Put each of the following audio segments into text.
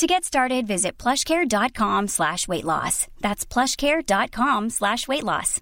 To get started, visit plushcare.com slash weight loss. That's plushcare.com slash weight loss.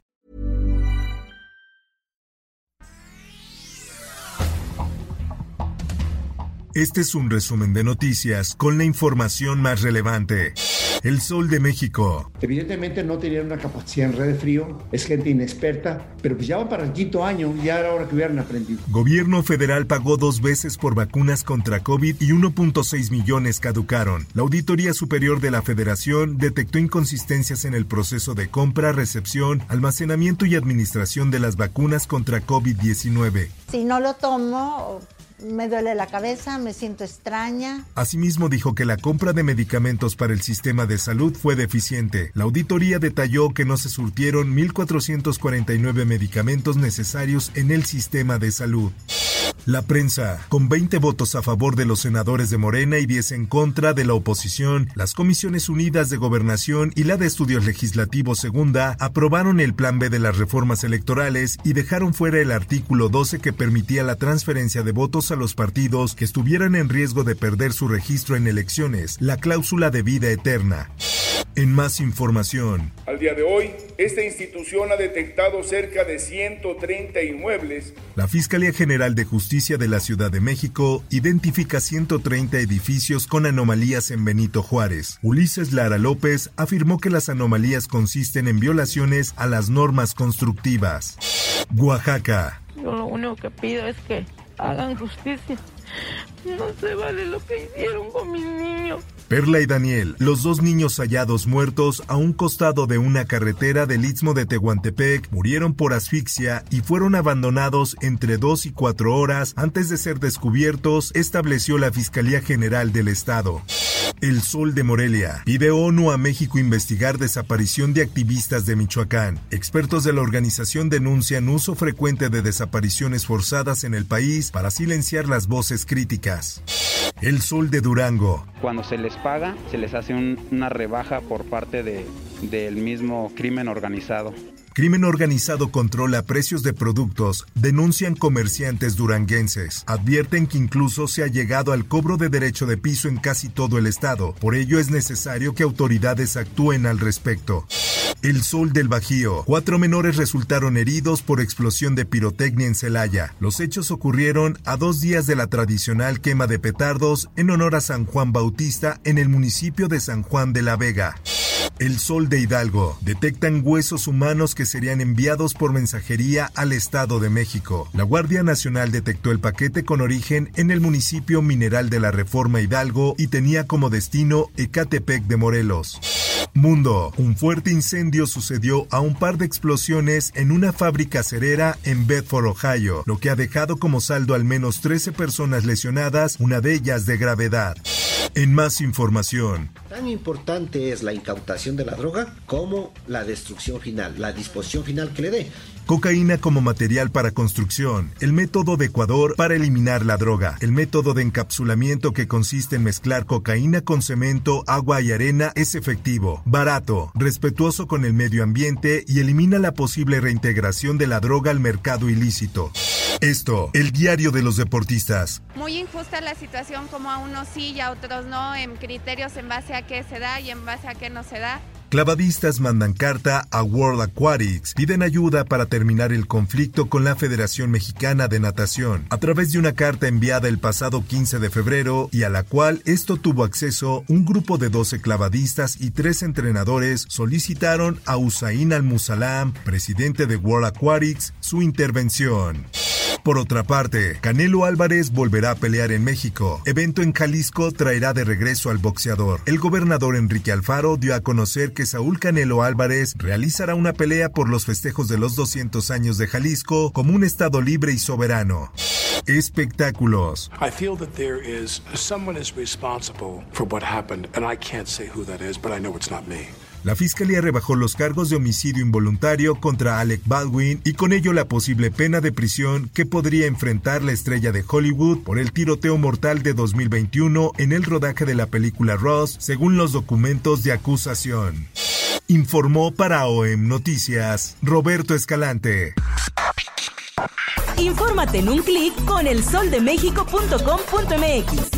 Este es un resumen de noticias con la información más relevante. El Sol de México. Evidentemente no tenían una capacidad en red de frío, es gente inexperta, pero pues ya van para el quinto año, ya era hora que hubieran aprendido. Gobierno federal pagó dos veces por vacunas contra COVID y 1.6 millones caducaron. La Auditoría Superior de la Federación detectó inconsistencias en el proceso de compra, recepción, almacenamiento y administración de las vacunas contra COVID-19. Si no lo tomo, me duele la cabeza, me siento extraña. Asimismo dijo que la compra de medicamentos para el sistema de salud fue deficiente. La auditoría detalló que no se surtieron 1.449 medicamentos necesarios en el sistema de salud. La prensa, con 20 votos a favor de los senadores de Morena y 10 en contra de la oposición, las Comisiones Unidas de Gobernación y la de Estudios Legislativos Segunda aprobaron el Plan B de las reformas electorales y dejaron fuera el artículo 12 que permitía la transferencia de votos a los partidos que estuvieran en riesgo de perder su registro en elecciones, la cláusula de vida eterna. En más información. Al día de hoy, esta institución ha detectado cerca de 130 inmuebles. La Fiscalía General de Justicia de la Ciudad de México identifica 130 edificios con anomalías en Benito Juárez. Ulises Lara López afirmó que las anomalías consisten en violaciones a las normas constructivas. Oaxaca. Yo lo único que pido es que hagan justicia. No se vale lo que hicieron con mis niños. Perla y Daniel, los dos niños hallados muertos a un costado de una carretera del istmo de Tehuantepec, murieron por asfixia y fueron abandonados entre dos y cuatro horas antes de ser descubiertos, estableció la Fiscalía General del Estado. El Sol de Morelia. Pide ONU a México investigar desaparición de activistas de Michoacán. Expertos de la organización denuncian uso frecuente de desapariciones forzadas en el país para silenciar las voces críticas. El Sol de Durango. Cuando se les paga, se les hace una rebaja por parte de, del mismo crimen organizado. Crimen organizado controla precios de productos, denuncian comerciantes duranguenses. Advierten que incluso se ha llegado al cobro de derecho de piso en casi todo el estado. Por ello es necesario que autoridades actúen al respecto. El Sol del Bajío. Cuatro menores resultaron heridos por explosión de pirotecnia en Celaya. Los hechos ocurrieron a dos días de la tradicional quema de petardos en honor a San Juan Bautista en el municipio de San Juan de la Vega. El Sol de Hidalgo. Detectan huesos humanos que serían enviados por mensajería al Estado de México. La Guardia Nacional detectó el paquete con origen en el municipio mineral de la Reforma Hidalgo y tenía como destino Ecatepec de Morelos. Mundo. Un fuerte incendio sucedió a un par de explosiones en una fábrica cerera en Bedford, Ohio, lo que ha dejado como saldo al menos 13 personas lesionadas, una de ellas de gravedad. En más información. Tan importante es la incautación de la droga como la destrucción final, la disposición final que le dé. Cocaína como material para construcción, el método de Ecuador para eliminar la droga, el método de encapsulamiento que consiste en mezclar cocaína con cemento, agua y arena es efectivo, barato, respetuoso con el medio ambiente y elimina la posible reintegración de la droga al mercado ilícito. Esto, el diario de los deportistas. Muy injusta la situación como a unos sí y a otros no, en criterios en base a qué se da y en base a qué no se da. Clavadistas mandan carta a World Aquatics, piden ayuda para terminar el conflicto con la Federación Mexicana de Natación, a través de una carta enviada el pasado 15 de febrero y a la cual esto tuvo acceso un grupo de 12 clavadistas y tres entrenadores solicitaron a Usain Al-Musalam, presidente de World Aquatics, su intervención. Por otra parte, Canelo Álvarez volverá a pelear en México. Evento en Jalisco traerá de regreso al boxeador. El gobernador Enrique Alfaro dio a conocer que Saúl Canelo Álvarez realizará una pelea por los festejos de los 200 años de Jalisco como un estado libre y soberano. Espectáculos. I feel that there is someone is responsible for what happened and I can't say who that is, but I know it's not me. La fiscalía rebajó los cargos de homicidio involuntario contra Alec Baldwin y con ello la posible pena de prisión que podría enfrentar la estrella de Hollywood por el tiroteo mortal de 2021 en el rodaje de la película Ross, según los documentos de acusación. Informó para OEM Noticias Roberto Escalante. Infórmate en un clic con elsoldemexico.com.mx.